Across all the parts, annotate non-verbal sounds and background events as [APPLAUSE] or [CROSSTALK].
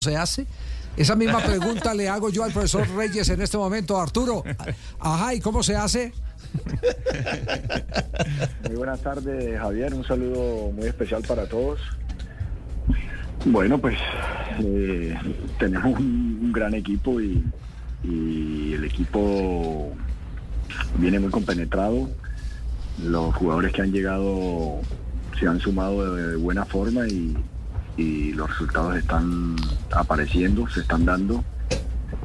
se hace? Esa misma pregunta le hago yo al profesor Reyes en este momento. Arturo, ajá, ¿y cómo se hace? Muy buenas tardes, Javier. Un saludo muy especial para todos. Bueno, pues eh, tenemos un, gran equipo y, y el equipo viene muy compenetrado. Los jugadores que han llegado se han sumado de buena forma y, y los resultados están apareciendo, se están dando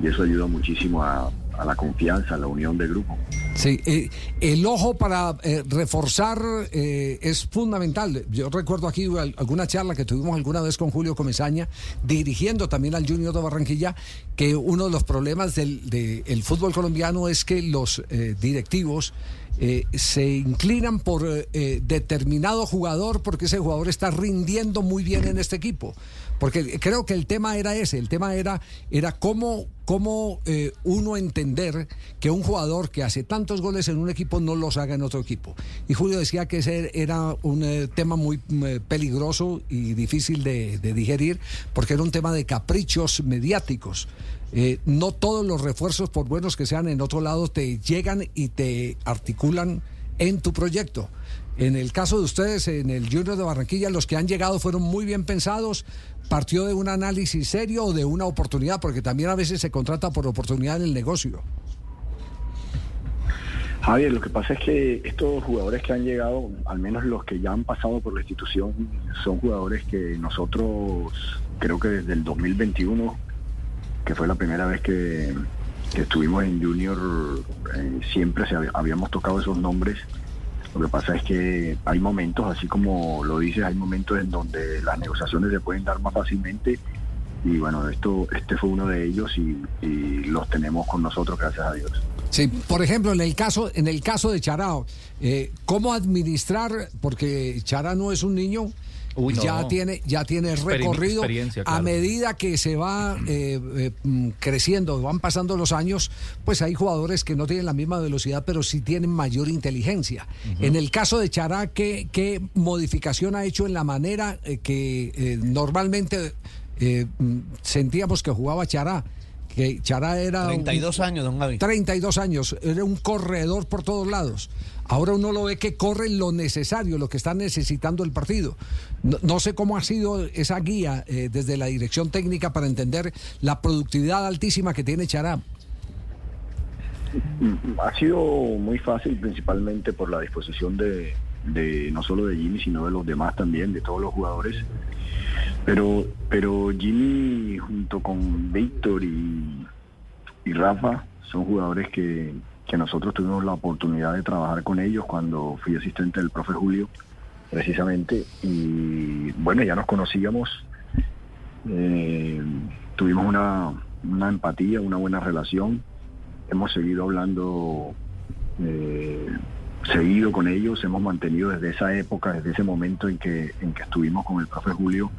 y eso ayuda muchísimo a, la confianza, a la unión del grupo. Sí, eh, el ojo para eh, reforzar eh, es fundamental. Yo recuerdo aquí al- alguna charla que tuvimos alguna vez con Julio Comesaña, dirigiendo también al Junior de Barranquilla, que uno de los problemas del de- el fútbol colombiano es que los directivos eh, se inclinan por eh, eh, determinado jugador porque ese jugador está rindiendo muy bien en este equipo. Porque creo que el tema era ese, el tema era, era cómo, cómo uno entender que un jugador que hace tantos goles en un equipo no los haga en otro equipo. Y Julio decía que ese era un tema muy mm, peligroso y difícil de digerir porque era un tema de caprichos mediáticos. Eh, no todos los refuerzos, por buenos que sean en otro lado, te llegan y te articulan en tu proyecto. En el caso de ustedes, en el Junior de Barranquilla, los que han llegado fueron muy bien pensados. ¿Partió de un análisis serio o de una oportunidad? Porque también a veces se contrata por oportunidad en el negocio. Javier, lo que pasa es que estos jugadores que han llegado, al menos los que ya han pasado por la institución, son jugadores que nosotros, creo que desde el 2021, que fue la primera vez que, que estuvimos en Junior, eh, siempre se hab- habíamos tocado esos nombres. Lo que pasa es que hay momentos, así como lo dices, hay momentos en donde las negociaciones se pueden dar más fácilmente y bueno, esto este fue uno de ellos y, y los tenemos con nosotros, gracias a Dios. Sí, por ejemplo, en el caso, en el caso de Charao, eh, ¿cómo administrar? Porque Chará no es un niño. Uy, no. ya tiene ya tiene recorrido a medida que se va eh, eh, mm, creciendo van pasando los años pues hay jugadores que no tienen la misma velocidad pero sí tienen mayor inteligencia en el caso de Chará ¿qué, qué modificación ha hecho en la manera eh, que eh, normalmente eh, mm, sentíamos que jugaba Chará que Chará era un- 32 años, don Gaby. 32 años, era un corredor por todos lados. Ahora uno lo ve que corre lo necesario, lo que está necesitando el partido. No, sé cómo ha sido esa guía eh, desde la dirección técnica para entender la productividad altísima que tiene Chará. Ha sido muy fácil principalmente por la disposición de, de no solo de Jimmy, sino de los demás también, de todos los jugadores. Pero, pero Jimmy junto con Víctor y, y Rafa son jugadores que, que nosotros tuvimos la oportunidad de trabajar con ellos cuando fui asistente del profe Julio, precisamente. Y bueno, ya nos conocíamos. Eh, tuvimos una, una empatía, una buena relación hemos seguido hablando eh, seguido con ellos, hemos mantenido desde esa época, desde ese momento en que, en que estuvimos con el profe Julio,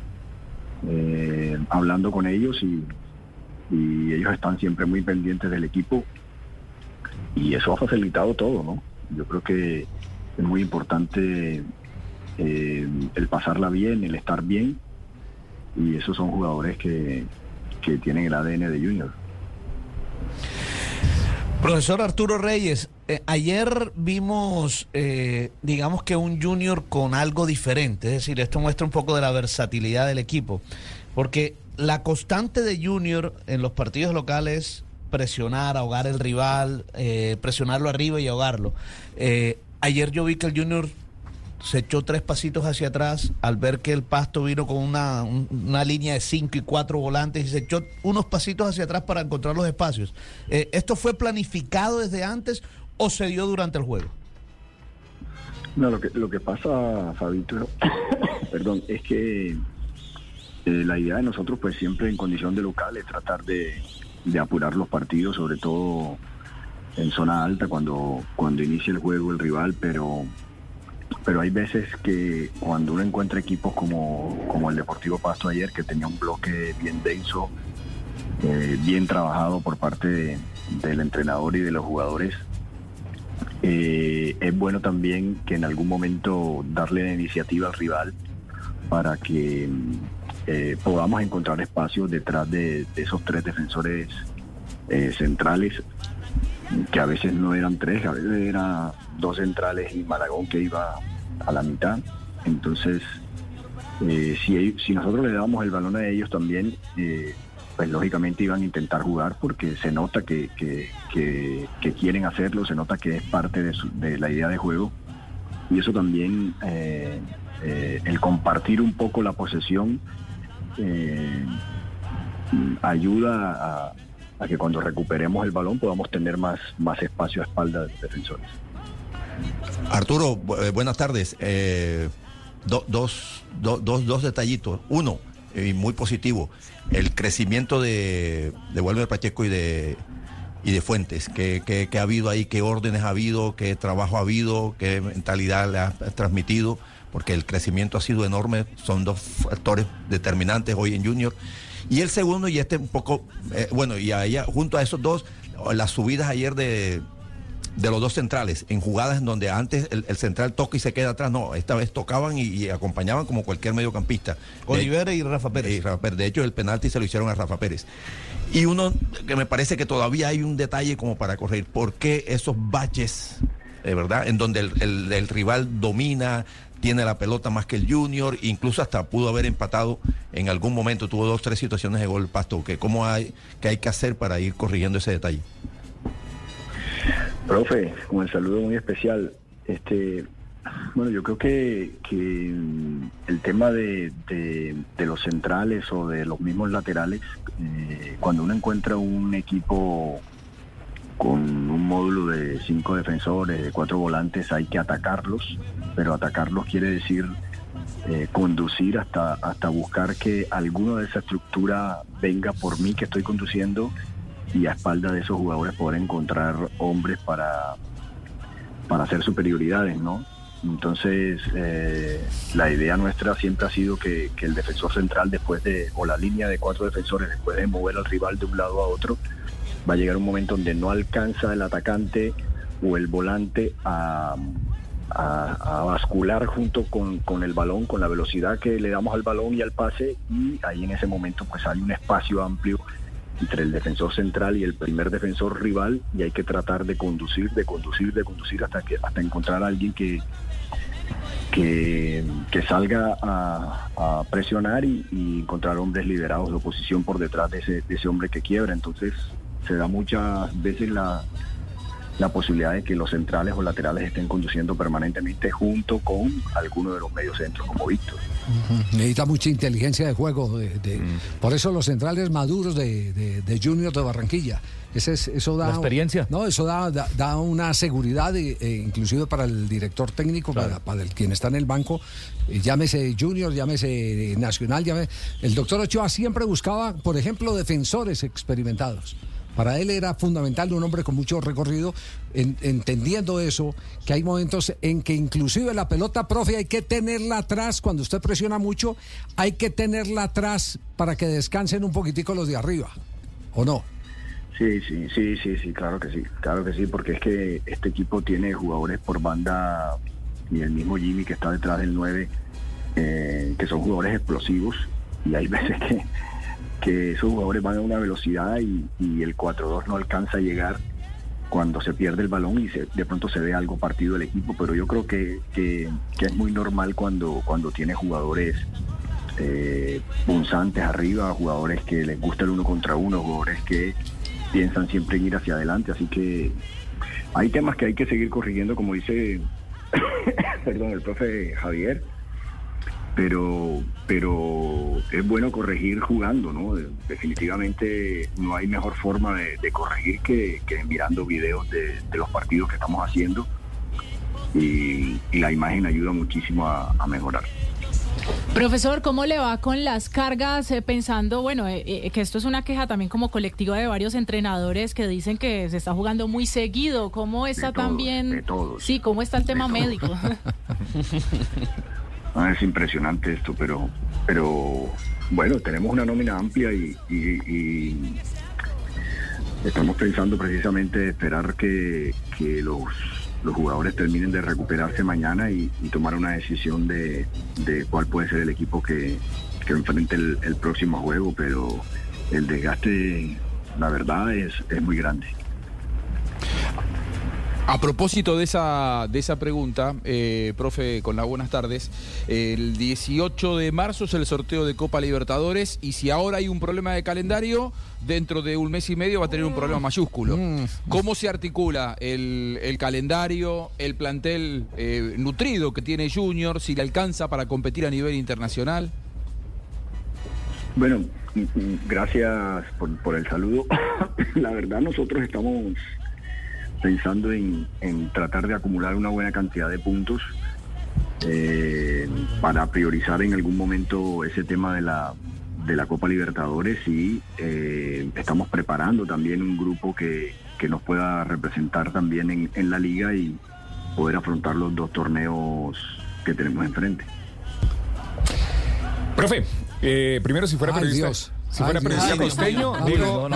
eh, hablando con ellos y, y ellos están siempre muy pendientes del equipo y eso ha facilitado todo, ¿no? Yo creo que es muy importante eh, el pasarla bien, el estar bien y esos son jugadores que, que tienen el ADN de Junior. Profesor Arturo Reyes, eh, ayer vimos, eh, digamos que un junior con algo diferente, es decir, esto muestra un poco de la versatilidad del equipo, porque la constante de junior en los partidos locales presionar, ahogar el rival, eh, presionarlo arriba y ahogarlo. Eh, ayer yo vi que el junior se echó tres pasitos hacia atrás al ver que el pasto vino con una, un- una línea de cinco y cuatro volantes y se echó unos pasitos hacia atrás para encontrar los espacios. Eh, ¿Esto fue planificado desde antes o se dio durante el juego? No, lo que, lo que pasa, Fabito, [COUGHS] perdón, es que la idea de nosotros, pues siempre en condición de local, es tratar de, de apurar los partidos, sobre todo en zona alta, cuando, cuando inicia el juego el rival, pero, pero hay veces que cuando uno encuentra equipos como, como el Deportivo Pasto ayer, que tenía un bloque bien denso, eh, bien trabajado por parte de- del entrenador y de los jugadores, eh, es bueno también que en algún momento darle la iniciativa al rival para que eh, podamos encontrar espacios detrás de, esos tres defensores eh, centrales, que a veces no eran tres, a veces eran dos centrales y Maragón que iba a la mitad. Entonces, si, si nosotros le damos el balón a ellos también, pues lógicamente iban a intentar jugar porque se nota que, quieren hacerlo, se nota que es parte de, la idea de juego. Y eso también, eh, eh, el compartir un poco la posesión, eh, ayuda a, que cuando recuperemos el balón podamos tener más, más espacio a espalda de los defensores. Arturo, buenas tardes. dos, dos, dos detallitos. Uno, y muy positivo el crecimiento de, de Walter Pacheco y de, y de Fuentes, que, ha habido ahí, qué órdenes ha habido, qué trabajo ha habido, qué mentalidad le ha transmitido, porque el crecimiento ha sido enorme, son dos factores determinantes hoy en Junior. Y el segundo, y este un poco, eh, bueno, y allá, junto a esos dos, las subidas ayer de, de los dos centrales, en jugadas en donde antes el, central toca y se queda atrás, no, esta vez tocaban y, acompañaban como cualquier mediocampista. Oliver y Rafa Pérez. De hecho, el penalti se lo hicieron a Rafa Pérez. Y uno que me parece que todavía hay un detalle como para corregir, ¿por qué esos baches, de verdad, en donde el, rival domina, tiene la pelota más que el junior, incluso hasta pudo haber empatado en algún momento, tuvo dos, tres situaciones de gol pasto, que cómo hay, que hay que hacer para ir corrigiendo ese detalle. Profe, con el saludo muy especial. Este, bueno, yo creo que, el tema de, los centrales o de los mismos laterales, eh, cuando uno encuentra un equipo con un módulo de cinco defensores, de cuatro volantes, hay que atacarlos, pero atacarlos quiere decir eh, conducir hasta, hasta buscar que alguno de esa estructura venga por mí que estoy conduciendo y a espalda de esos jugadores poder encontrar hombres para, para hacer superioridades, ¿no? Entonces, eh, la idea nuestra siempre ha sido que, el defensor central, después de, o la línea de cuatro defensores, después de mover al rival de un lado a otro, va a llegar un momento donde no alcanza el atacante o el volante a, bascular junto con, con, el balón, con la velocidad que le damos al balón y al pase, y ahí en ese momento pues hay un espacio amplio entre el defensor central y el primer defensor rival y hay que tratar de conducir, de conducir, de conducir hasta que hasta encontrar a alguien que que, salga a, presionar y, encontrar hombres liderados de oposición por detrás de ese, de ese hombre que quiebra. Entonces se da muchas veces la, la posibilidad de que los centrales o laterales estén conduciendo permanentemente junto con alguno de los medios centros como Víctor. Necesita mucha inteligencia de juego. De, mm. Por eso los centrales maduros de, de, Junior de Barranquilla. Ese es, eso da, La experiencia. No, eso da, da, una seguridad, eh, inclusive para el director técnico, para, para, el, quien está en el banco, eh, llámese Junior, llámese Nacional, llámese... El doctor Ochoa siempre buscaba, por ejemplo, defensores experimentados. Para él era fundamental un hombre con mucho recorrido, entendiendo eso, que hay momentos en que inclusive la pelota, profe, hay que tenerla atrás, cuando usted presiona mucho, hay que tenerla atrás para que descansen un poquitico los de arriba, ¿o no? Sí, sí, sí, sí, sí, claro que sí, claro que sí, porque es que este equipo tiene jugadores por banda y el mismo Jimmy que está detrás del 9, eh, que son jugadores explosivos y hay [LAUGHS] veces que que esos jugadores van a una velocidad y, el 4-2 no alcanza a llegar cuando se pierde el balón y se, de pronto se ve algo partido del equipo, pero yo creo que, es muy normal cuando, cuando tiene jugadores eh, punzantes arriba, jugadores que les gusta el uno contra uno, jugadores que piensan siempre en ir hacia adelante, así que hay temas que hay que seguir corrigiendo, como dice [COUGHS] perdón, el profe Javier, pero, pero es bueno corregir jugando, ¿no? Definitivamente no hay mejor forma de, corregir que, mirando videos de, los partidos que estamos haciendo y, la imagen ayuda muchísimo a, mejorar. Profesor, ¿cómo le va con las cargas? Eh, pensando, bueno, eh, eh, que esto es una queja también como colectiva de varios entrenadores que dicen que se está jugando muy seguido. ¿Cómo está también? Sí, ¿cómo está el tema médico? [LAUGHS] Ah, es impresionante esto, pero, pero bueno, tenemos una nómina amplia y, estamos pensando precisamente esperar que, los, jugadores terminen de recuperarse mañana y, tomar una decisión de, cuál puede ser el equipo que, que enfrente el, el próximo juego, pero el desgaste, la verdad, es, es muy grande. A propósito de esa, de esa pregunta, eh, profe, con las buenas tardes, el 18 de marzo es el sorteo de Copa Libertadores y si ahora hay un problema de calendario, dentro de un mes y medio va a tener un problema mayúsculo. Mm. ¿Cómo se articula el, el calendario, el plantel eh, nutrido que tiene Junior, si le alcanza para competir a nivel internacional? Bueno, mm, mm, gracias por, por el saludo. [COUGHS] la verdad, nosotros estamos pensando en, en tratar de acumular una buena cantidad de puntos eh, para priorizar en algún momento ese tema de la, de la Copa Libertadores y eh, estamos preparando también un grupo que, que nos pueda representar también en, en la liga y poder afrontar los dos torneos que tenemos enfrente. Profe, eh, primero si fuera Ay, periodista, Dios. Si fuera Dios. costeño, digo,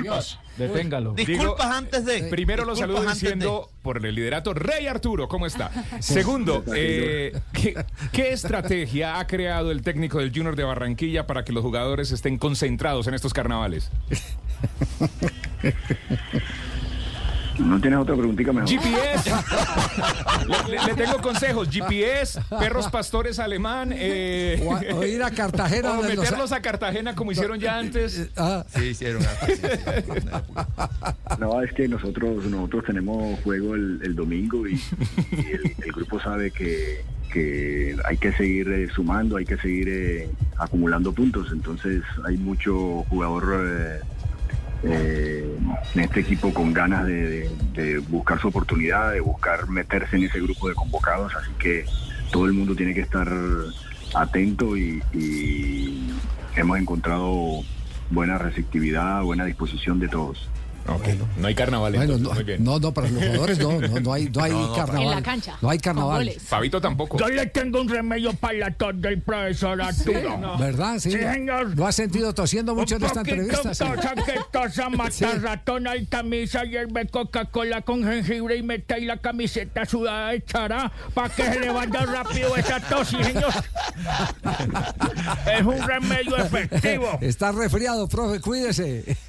Dios. Deténgalo. Disculpas antes de. Primero lo Disculpas saludo diciendo por el liderato Rey Arturo, ¿cómo está? Segundo, eh, ¿qué, qué estrategia ha creado el técnico del Junior de Barranquilla para que los jugadores estén concentrados en estos carnavales? ¿No tienes otra preguntita mejor? GPS. [LAUGHS] le, le- le tengo consejos. GPS, perros pastores alemán. Eh, O, ir a Cartagena. [LAUGHS] o meterlos a Cartagena como hicieron ya antes. Ah, Sí, hicieron. [LAUGHS] No, es que nosotros nosotros tenemos juego el, el domingo y, y el, el grupo sabe que, que hay que seguir eh, sumando, hay que seguir eh, acumulando puntos. Entonces hay mucho jugador eh, en este equipo con ganas de buscar su oportunidad, de buscar meterse en ese grupo de convocados. Así que todo el mundo tiene que estar atento y, y hemos encontrado buena receptividad, buena disposición de todos. Ok, No hay carnaval. bueno, entonces, no, muy bien. no, no, para los jugadores no, no, no hay, no hay No, no, carnaval. En la cancha, No hay carnaval. Fabito tampoco. Yo le tengo un remedio para la tos del profesor Arturo. ¿Verdad? Sí. Sí, señor. Lo has sentido tosiendo mucho en un esta poquito entrevista. sí. tosa que tosa [LAUGHS] mata ratón y camisa hierve Coca-Cola con jengibre y mete ahí la camiseta sudada echará para que se le vaya rápido esa tos, sí, señor. Es un remedio [LAUGHS] efectivo. Está resfriado, profe, cuídese. [LAUGHS]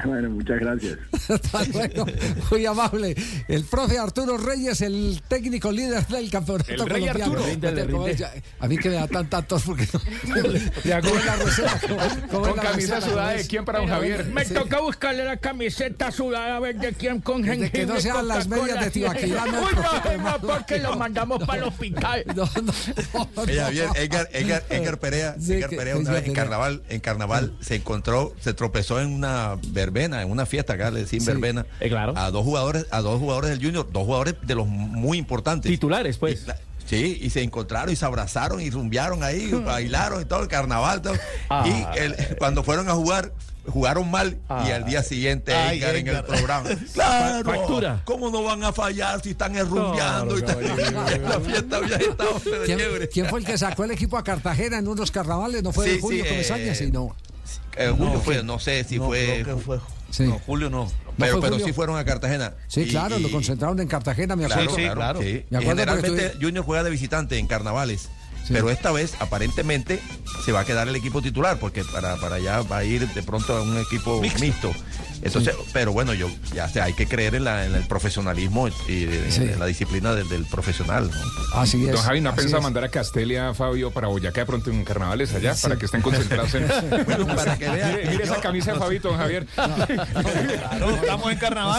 [LAUGHS] bueno, muchas gracias. Hasta luego. Muy amable. El profe Arturo Reyes, el técnico líder del campeonato El Rey colombiano. Arturo. Ríndele, Como rinde. ya- A mí que me da tanta tos porque no. ¿Cómo es la receta? ¿Cómo- cómo es Con la camisa receta? sudada ¿Cómo de quién para don Javier. Me toca buscarle la camiseta sudada a ver de quién con jengibre. que no sean las medias de Tibaquirá, no, no, no, porque lo mandamos para el hospital. No, no, no, Ella, no. bien, Edgar, Edgar, Edgar Perea, Sí, Edgar Perea que una vez en carnaval, en carnaval se encontró, se tropezó en una verbena, en una fiesta acá le decían Sí. verbena, Eh, claro. a dos jugadores, a dos jugadores del Junior, dos jugadores de los muy importantes. Titulares, pues. Y Sí, y se encontraron y se abrazaron y rumbearon ahí, [LAUGHS] bailaron y todo el carnaval. todo. Ah. Y el- cuando fueron a jugar, jugaron mal y Ah. al día siguiente Ay, Edgar en el programa. [LAUGHS] Claro, Factura. ¿cómo no van a fallar si están rumbeando? [LAUGHS] la fiesta había estado de ¿Quién, quién fue el que sacó el equipo a Cartagena en unos carnavales? ¿No fue Sí, Julio sí, Comesaña? eh, Sí, no. Eh, Julio fue, no sé si No, fue, creo que fue- Sí. no, Julio no, pero, pero Julio? sí fueron a Cartagena. Sí, Y- claro, y- lo concentraron en Cartagena, me acuerdo. Claro, Sí, sí, claro, sí. Me acuerdo porque Generalmente tuve- Junior juega de visitante en carnavales. Sí. Pero esta vez, aparentemente, se va a quedar el equipo titular, porque para, para allá va a ir de pronto a un equipo mixto. Entonces, pero bueno, yo ya sé, hay que creer en, la- en el profesionalismo y en, Sí. en la disciplina del, del profesional. ¿no? Así es. Don Javi, ¿no ha pensado mandar a Castelia, Fabio, para Boyacá de pronto en carnavales allá, para que estén concentrados en... [LAUGHS] Bueno, para que vean Mire, mire esa camisa de Fabito, don Javier. [LAUGHS] Claro, estamos en carnaval.